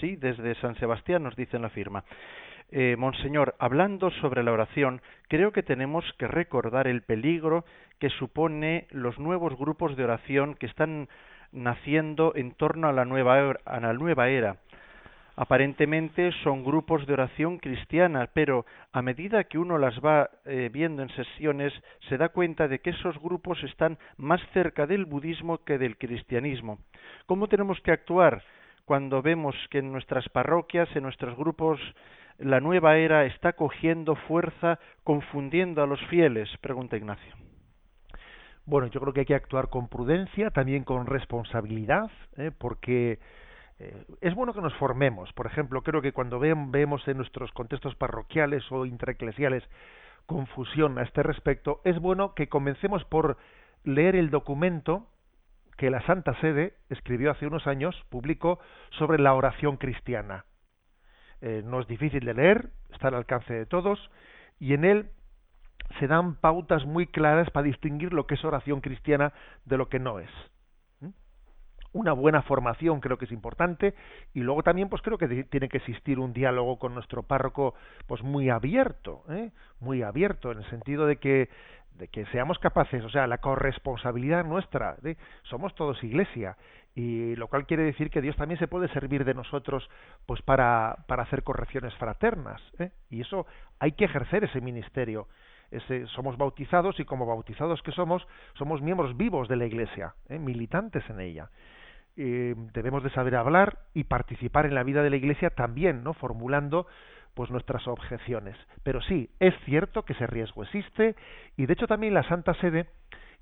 Speaker 1: sí, desde San Sebastián nos dice en la firma. Eh, Monseñor, hablando sobre la oración, creo que tenemos que recordar el peligro que supone los nuevos grupos de oración que están naciendo en torno a la nueva, a la nueva era aparentemente son grupos de oración cristiana, pero a medida que uno las va eh, viendo en sesiones, se da cuenta de que esos grupos están más cerca del budismo que del cristianismo. ¿Cómo tenemos que actuar cuando vemos que en nuestras parroquias, en nuestros grupos, la nueva era está cogiendo fuerza, confundiendo a los fieles? Pregunta Ignacio.
Speaker 3: Bueno, yo creo que hay que actuar con prudencia, también con responsabilidad, ¿eh? porque eh, es bueno que nos formemos. Por ejemplo, creo que cuando vemos en nuestros contextos parroquiales o intraeclesiales confusión a este respecto, es bueno que comencemos por leer el documento que la Santa Sede escribió hace unos años, publicó sobre la oración cristiana. Eh, no es difícil de leer, está al alcance de todos, y en él se dan pautas muy claras para distinguir lo que es oración cristiana de lo que no es una buena formación creo que es importante y luego también pues creo que tiene que existir un diálogo con nuestro párroco pues muy abierto ¿eh? muy abierto en el sentido de que de que seamos capaces o sea la corresponsabilidad nuestra ¿eh? somos todos iglesia y lo cual quiere decir que Dios también se puede servir de nosotros pues para para hacer correcciones fraternas ¿eh? y eso hay que ejercer ese ministerio ese, somos bautizados y como bautizados que somos, somos miembros vivos de la Iglesia, ¿eh? militantes en ella. Eh, debemos de saber hablar y participar en la vida de la Iglesia también, ¿no? Formulando pues nuestras objeciones. Pero sí, es cierto que ese riesgo existe y de hecho también la Santa Sede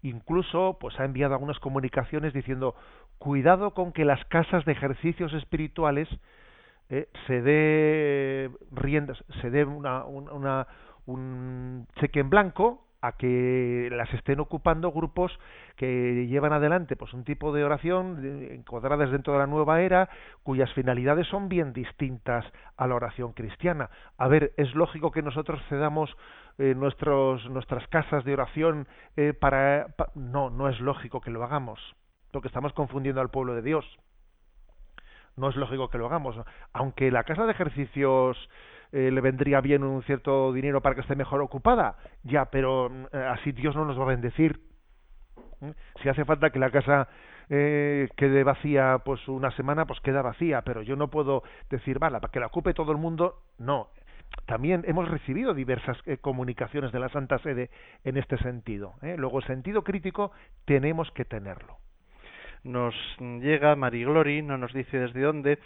Speaker 3: incluso pues ha enviado algunas comunicaciones diciendo cuidado con que las casas de ejercicios espirituales eh, se dé riendas, se dé una, una, un cheque en blanco a que las estén ocupando grupos que llevan adelante pues un tipo de oración encuadradas dentro de la nueva era cuyas finalidades son bien distintas a la oración cristiana. A ver, es lógico que nosotros cedamos eh, nuestros nuestras casas de oración eh, para no, no es lógico que lo hagamos, porque estamos confundiendo al pueblo de Dios. No es lógico que lo hagamos, aunque la casa de ejercicios eh, le vendría bien un cierto dinero para que esté mejor ocupada, ya, pero mm, eh, así Dios no nos va a bendecir. ¿Mm? Si hace falta que la casa eh, quede vacía pues una semana, pues queda vacía, pero yo no puedo decir, vale, para que la ocupe todo el mundo, no. También hemos recibido diversas comunicaciones de la Santa Sede en este sentido. Luego, el sentido crítico tenemos que tenerlo.
Speaker 1: Nos llega Mariglori, no nos dice desde dónde,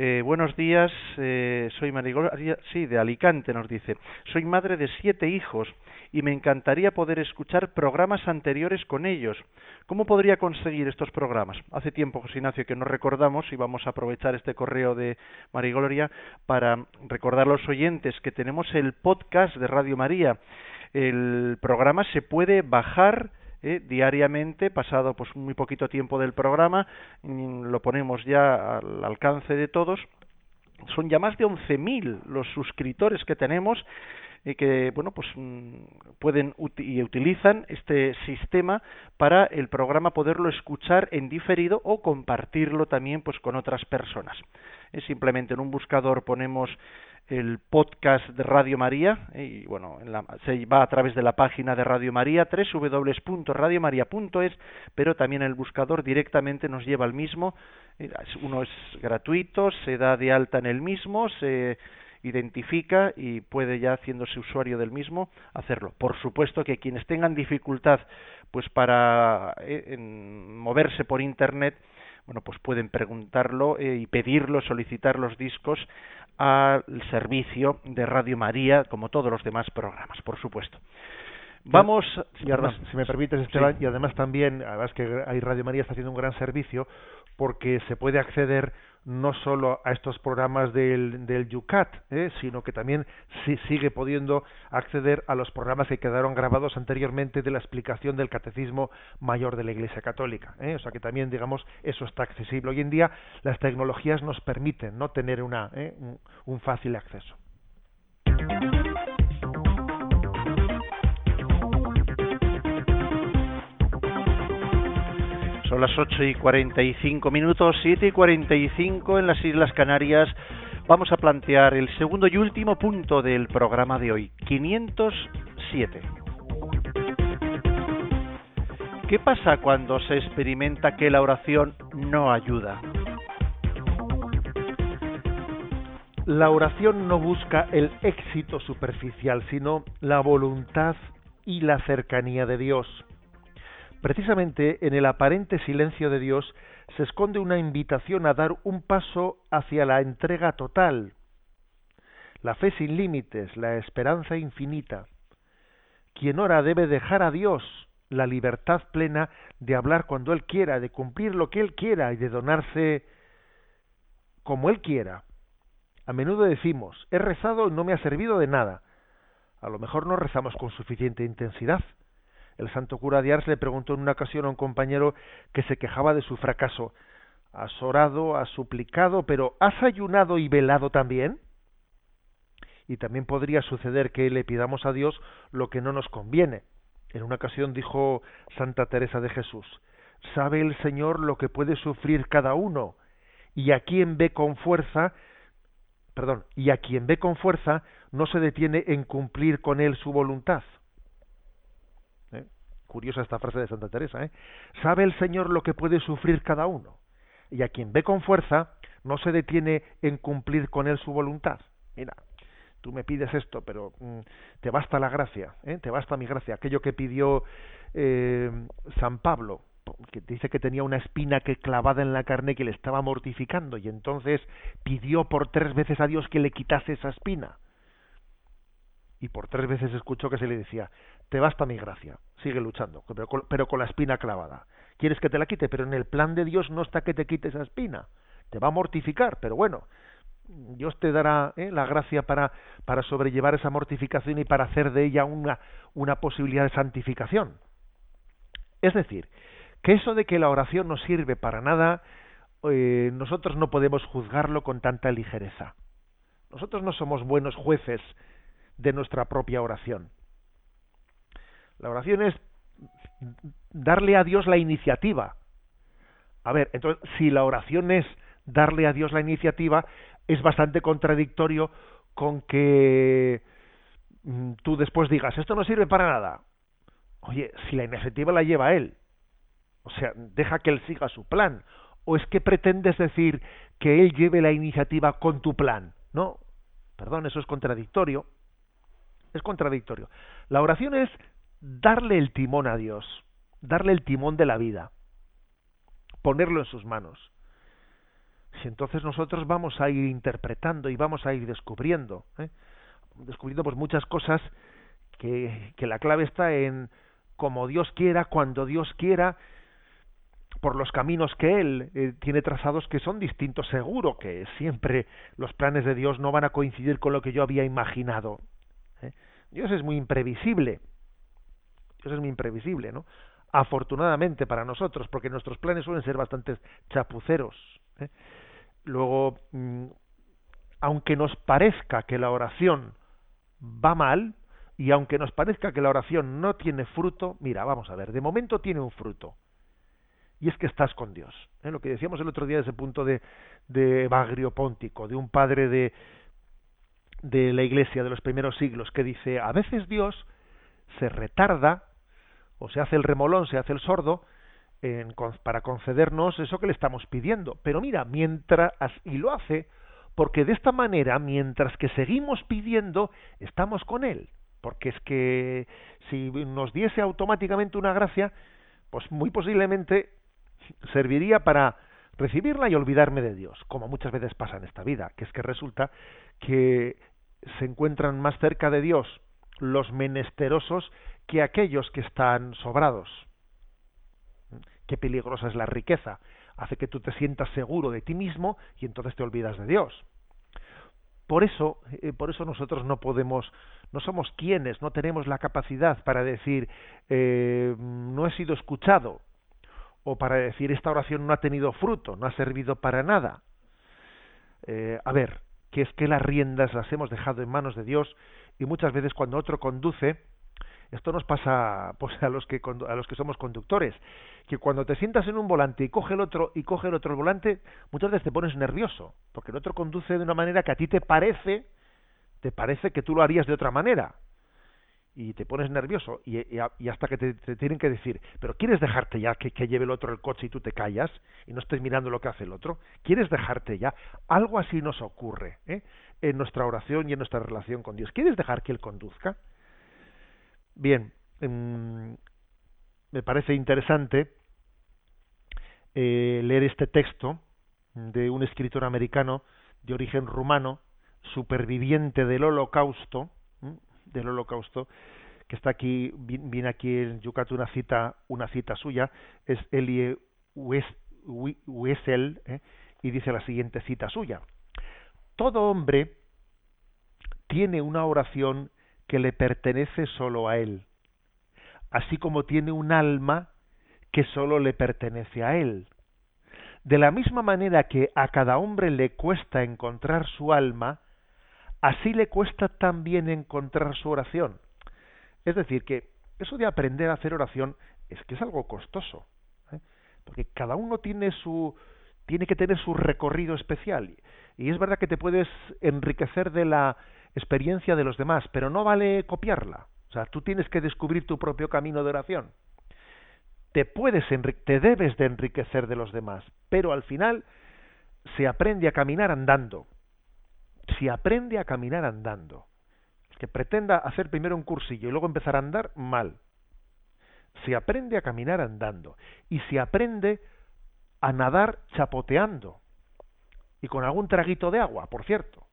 Speaker 1: eh, buenos días, eh, soy Marigoria, sí, de Alicante nos dice. Soy madre de siete hijos y me encantaría poder escuchar programas anteriores con ellos. ¿Cómo podría conseguir estos programas? Hace tiempo, José Ignacio, que no recordamos y vamos a aprovechar este correo de Marigloria para recordar a los oyentes que tenemos el podcast de Radio María. El programa se puede bajar ¿eh? diariamente, pasado pues muy poquito tiempo del programa, mm, lo ponemos ya al alcance de todos. Son ya más de 11.000 los suscriptores que tenemos y que bueno pues mm, pueden y utilizan este sistema para el programa poderlo escuchar en diferido o compartirlo también pues con otras personas. Simplemente en un buscador ponemos el podcast de Radio María y bueno se va a través de la página de Radio María www.radiomaria.es pero también el buscador directamente nos lleva al mismo. Uno es gratuito se da de alta en el mismo se identifica y puede ya haciéndose usuario del mismo hacerlo. Por supuesto que quienes tengan dificultad pues para eh, moverse por internet bueno, pues pueden preguntarlo eh, y pedirlo, solicitar los discos al servicio de Radio María, como todos los demás programas, por supuesto.
Speaker 3: Vamos, y además, si me permites, Esteban, y además también, además que hay Radio María está haciendo un gran servicio porque se puede acceder no solo a estos programas del, del Yucat, ¿eh? sino que también si sigue pudiendo acceder a los programas que quedaron grabados anteriormente de la explicación del Catecismo Mayor de la Iglesia Católica. ¿eh? O sea que también, digamos, eso está accesible. Hoy en día las tecnologías nos permiten no tener una, ¿eh? un fácil acceso.
Speaker 1: Son las 8 y 45 minutos, 7 y 45 en las Islas Canarias. Vamos a plantear el segundo y último punto del programa de hoy, 507. ¿Qué pasa cuando se experimenta que la oración no ayuda?
Speaker 3: La oración no busca el éxito superficial, sino la voluntad y la cercanía de Dios. Precisamente en el aparente silencio de Dios se esconde una invitación a dar un paso hacia la entrega total, la fe sin límites, la esperanza infinita. Quien ora debe dejar a Dios la libertad plena de hablar cuando Él quiera, de cumplir lo que Él quiera y de donarse como Él quiera. A menudo decimos, he rezado y no me ha servido de nada. A lo mejor no rezamos con suficiente intensidad el santo cura de Ars le preguntó en una ocasión a un compañero que se quejaba de su fracaso Has orado, has suplicado, pero ¿has ayunado y velado también? Y también podría suceder que le pidamos a Dios lo que no nos conviene. En una ocasión dijo Santa Teresa de Jesús, sabe el Señor lo que puede sufrir cada uno, y a quien ve con fuerza, perdón, y a quien ve con fuerza no se detiene en cumplir con él su voluntad. Curiosa esta frase de Santa Teresa, ¿eh? Sabe el Señor lo que puede sufrir cada uno, y a quien ve con fuerza no se detiene en cumplir con él su voluntad. Mira, tú me pides esto, pero mm, te basta la gracia, ¿eh? te basta mi gracia. Aquello que pidió eh, San Pablo, que dice que tenía una espina que clavada en la carne que le estaba mortificando, y entonces pidió por tres veces a Dios que le quitase esa espina. Y por tres veces escuchó que se le decía, te basta mi gracia, sigue luchando, pero con, la espina clavada. Quieres que te la quite, pero en el plan de Dios no está que te quite esa espina. Te va a mortificar, pero bueno, Dios te dará ¿eh? la gracia para, para sobrellevar esa mortificación y para hacer de ella una, una posibilidad de santificación. Es decir, que eso de que la oración no sirve para nada, eh, nosotros no podemos juzgarlo con tanta ligereza. Nosotros no somos buenos jueces de nuestra propia oración. La oración es darle a Dios la iniciativa. A ver, entonces, si la oración es darle a Dios la iniciativa, es bastante contradictorio con que mm, tú después digas, esto no sirve para nada. Oye, si la iniciativa la lleva él, o sea, deja que él siga su plan. ¿O es que pretendes decir que él lleve la iniciativa con tu plan? No, perdón, eso es contradictorio. Es contradictorio. La oración es darle el timón a Dios, darle el timón de la vida, ponerlo en sus manos. Si entonces nosotros vamos a ir interpretando y vamos a ir descubriendo, ¿eh? descubriendo pues muchas cosas que, la clave está en como Dios quiera, cuando Dios quiera, por los caminos que Él eh, tiene trazados que son distintos. Seguro que siempre los planes de Dios no van a coincidir con lo que yo había imaginado. ¿eh? Dios es muy imprevisible. Es muy imprevisible, ¿no? Afortunadamente para nosotros, porque nuestros planes suelen ser bastante chapuceros. ¿eh? Luego, mm, aunque nos parezca que la oración va mal, y aunque nos parezca que la oración no tiene fruto, mira, vamos a ver, de momento tiene un fruto. Y es que estás con Dios. ¿eh? Lo que decíamos el otro día ese punto de, de Bagrio Póntico, de un padre de, de la iglesia de los primeros siglos, que dice, a veces Dios se retarda, o se hace el remolón, se hace el sordo, en, para concedernos eso que le estamos pidiendo. Pero mira, mientras, y lo hace, porque de esta manera, mientras que seguimos pidiendo, estamos con Él. Porque es que si nos diese automáticamente una gracia, pues muy posiblemente serviría para recibirla y olvidarme de Dios, como muchas veces pasa en esta vida, que es que resulta que se encuentran más cerca de Dios los menesterosos que aquellos que están sobrados. Qué peligrosa es la riqueza. Hace que tú te sientas seguro de ti mismo y entonces te olvidas de Dios. Por eso, eh, por eso nosotros no podemos, no somos quienes, no tenemos la capacidad para decir eh, no he sido escuchado o para decir esta oración no ha tenido fruto, no ha servido para nada. Eh, a ver, que es que las riendas las hemos dejado en manos de Dios y muchas veces cuando otro conduce, esto nos pasa pues a los que a los que somos conductores, que cuando te sientas en un volante y coge el otro y coge el otro el volante, muchas veces te pones nervioso, porque el otro conduce de una manera que a ti te parece te parece que tú lo harías de otra manera y te pones nervioso y, hasta que te, tienen que decir, pero ¿quieres dejarte ya que, lleve el otro el coche y tú te callas y no estés mirando lo que hace el otro? ¿Quieres dejarte ya? Algo así nos ocurre ¿eh? en nuestra oración y en nuestra relación con Dios. ¿Quieres dejar que Él conduzca? Bien, em, me parece interesante eh, leer este texto de un escritor americano de origen rumano, superviviente del holocausto, del holocausto, que está aquí, viene aquí en Yucat una cita, una cita suya, es Elie Wiesel, ¿eh? y dice la siguiente cita suya. Todo hombre tiene una oración que le pertenece solo a él, así como tiene un alma que solo le pertenece a él. De la misma manera que a cada hombre le cuesta encontrar su alma, así le cuesta también encontrar su oración. Es decir, que eso de aprender a hacer oración es que es algo costoso, ¿eh? porque cada uno tiene su tiene que tener su recorrido especial y es verdad que te puedes enriquecer de la experiencia de los demás, pero no vale copiarla. O sea, tú tienes que descubrir tu propio camino de oración. Te puedes te debes de enriquecer de los demás, pero al final se aprende a caminar andando. Se aprende a caminar andando. El que pretenda hacer primero un cursillo y luego empezar a andar, mal. Se aprende a caminar andando y se aprende a nadar chapoteando y con algún traguito de agua, por cierto.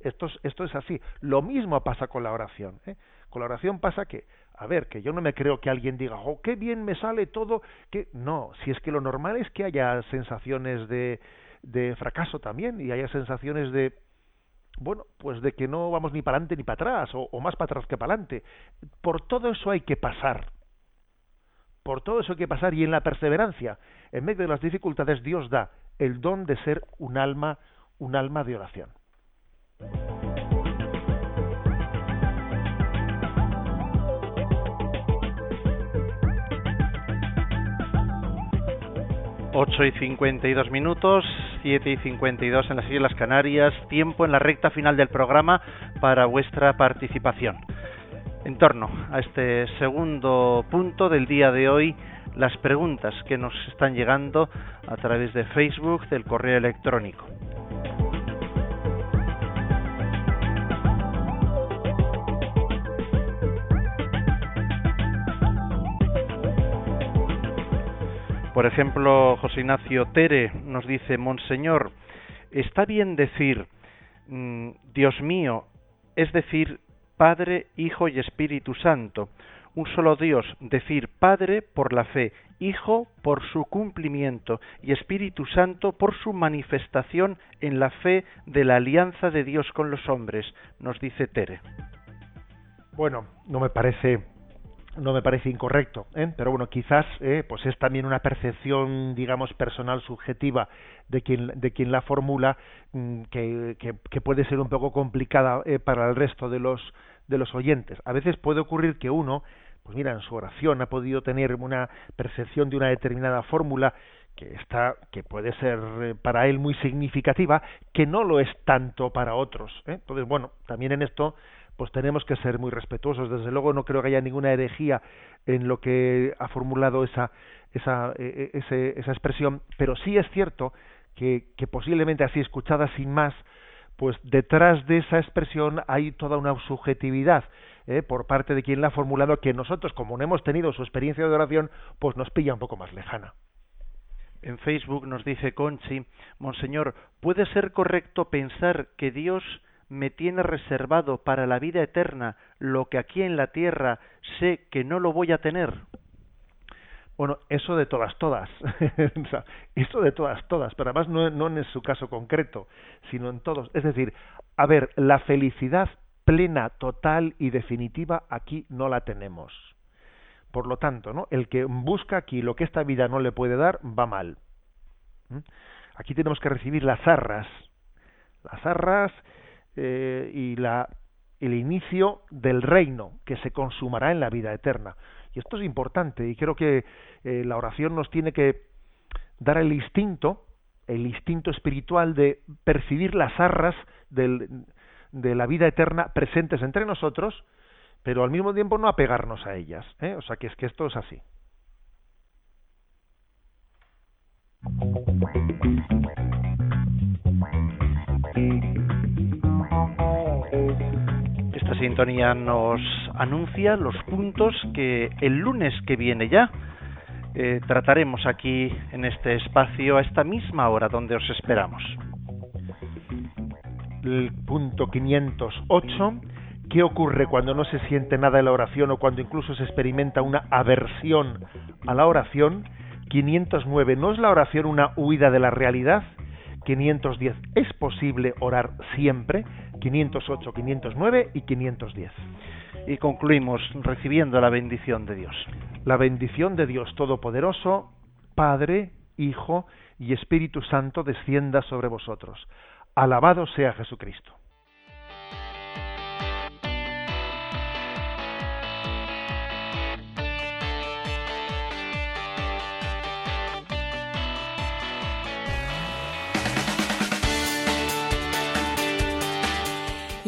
Speaker 3: Esto, es, esto es así. Lo mismo pasa con la oración. ¿eh? Con la oración pasa que, a ver, que yo no me creo que alguien diga, oh, qué bien me sale todo, que no, si es que lo normal es que haya sensaciones de, de fracaso también y haya sensaciones de, bueno, pues de que no vamos ni para adelante ni para atrás, o, o más para atrás que para adelante. Por todo eso hay que pasar. Por todo eso hay que pasar y en la perseverancia, en medio de las dificultades, Dios da el don de ser un alma, un alma de oración.
Speaker 1: 8 y 52 minutos, 7 y 52 en las Islas Canarias, tiempo en la recta final del programa para vuestra participación. En torno a este segundo punto del día de hoy, las preguntas que nos están llegando a través de Facebook, del correo electrónico. Por ejemplo, José Ignacio Tere nos dice, Monseñor, ¿está bien decir mm, Dios mío, es decir, Padre, Hijo y Espíritu Santo? Un solo Dios, decir Padre por la fe, Hijo por su cumplimiento y Espíritu Santo por su manifestación en la fe de la alianza de Dios con los hombres, nos dice Tere.
Speaker 3: Bueno, no me parece no me parece incorrecto, ¿eh? pero bueno, quizás ¿eh? pues es también una percepción, digamos, personal subjetiva de quien, de quien la formula mm, que, que, puede ser un poco complicada ¿eh? para el resto de los, de los oyentes. A veces puede ocurrir que uno, pues mira, en su oración ha podido tener una percepción de una determinada fórmula que está que puede ser eh, para él muy significativa que no lo es tanto para otros ¿eh? entonces bueno también en esto pues tenemos que ser muy respetuosos. Desde luego no creo que haya ninguna herejía en lo que ha formulado esa, esa, e, e, esa expresión, pero sí es cierto que, que posiblemente así escuchada sin más, pues detrás de esa expresión hay toda una subjetividad ¿eh? por parte de quien la ha formulado que nosotros, como no hemos tenido su experiencia de oración, pues nos pilla un poco más lejana.
Speaker 1: En Facebook nos dice Conchi, Monseñor, ¿puede ser correcto pensar que Dios me tiene reservado para la vida eterna lo que aquí en la tierra sé que no lo voy a tener?
Speaker 3: Bueno, eso de todas, todas. eso de todas, todas, pero además no, en su caso concreto, sino en todos. Es decir, a ver, la felicidad plena, total y definitiva aquí no la tenemos. Por lo tanto, ¿no? el que busca aquí lo que esta vida no le puede dar, va mal. ¿Mm? Aquí tenemos que recibir las arras. Las arras eh, y la, el inicio del reino que se consumará en la vida eterna. Y esto es importante y creo que eh, la oración nos tiene que dar el instinto, el instinto espiritual de percibir las arras de la vida eterna presentes entre nosotros, pero al mismo tiempo no apegarnos a ellas. ¿eh? O sea que es que esto es así.
Speaker 1: Sintonía nos anuncia los puntos que el lunes que viene ya eh, trataremos aquí en este espacio a esta misma hora donde os esperamos.
Speaker 3: El punto 508. ¿Qué ocurre cuando no se siente nada en la oración o cuando incluso se experimenta una aversión a la oración? 509. ¿No es la oración una huida de la realidad? 510. ¿Es posible orar siempre? 508, 509 y 510.
Speaker 1: Y concluimos recibiendo la bendición de Dios.
Speaker 3: La bendición de Dios Todopoderoso, Padre, Hijo y Espíritu Santo descienda sobre vosotros. Alabado sea Jesucristo.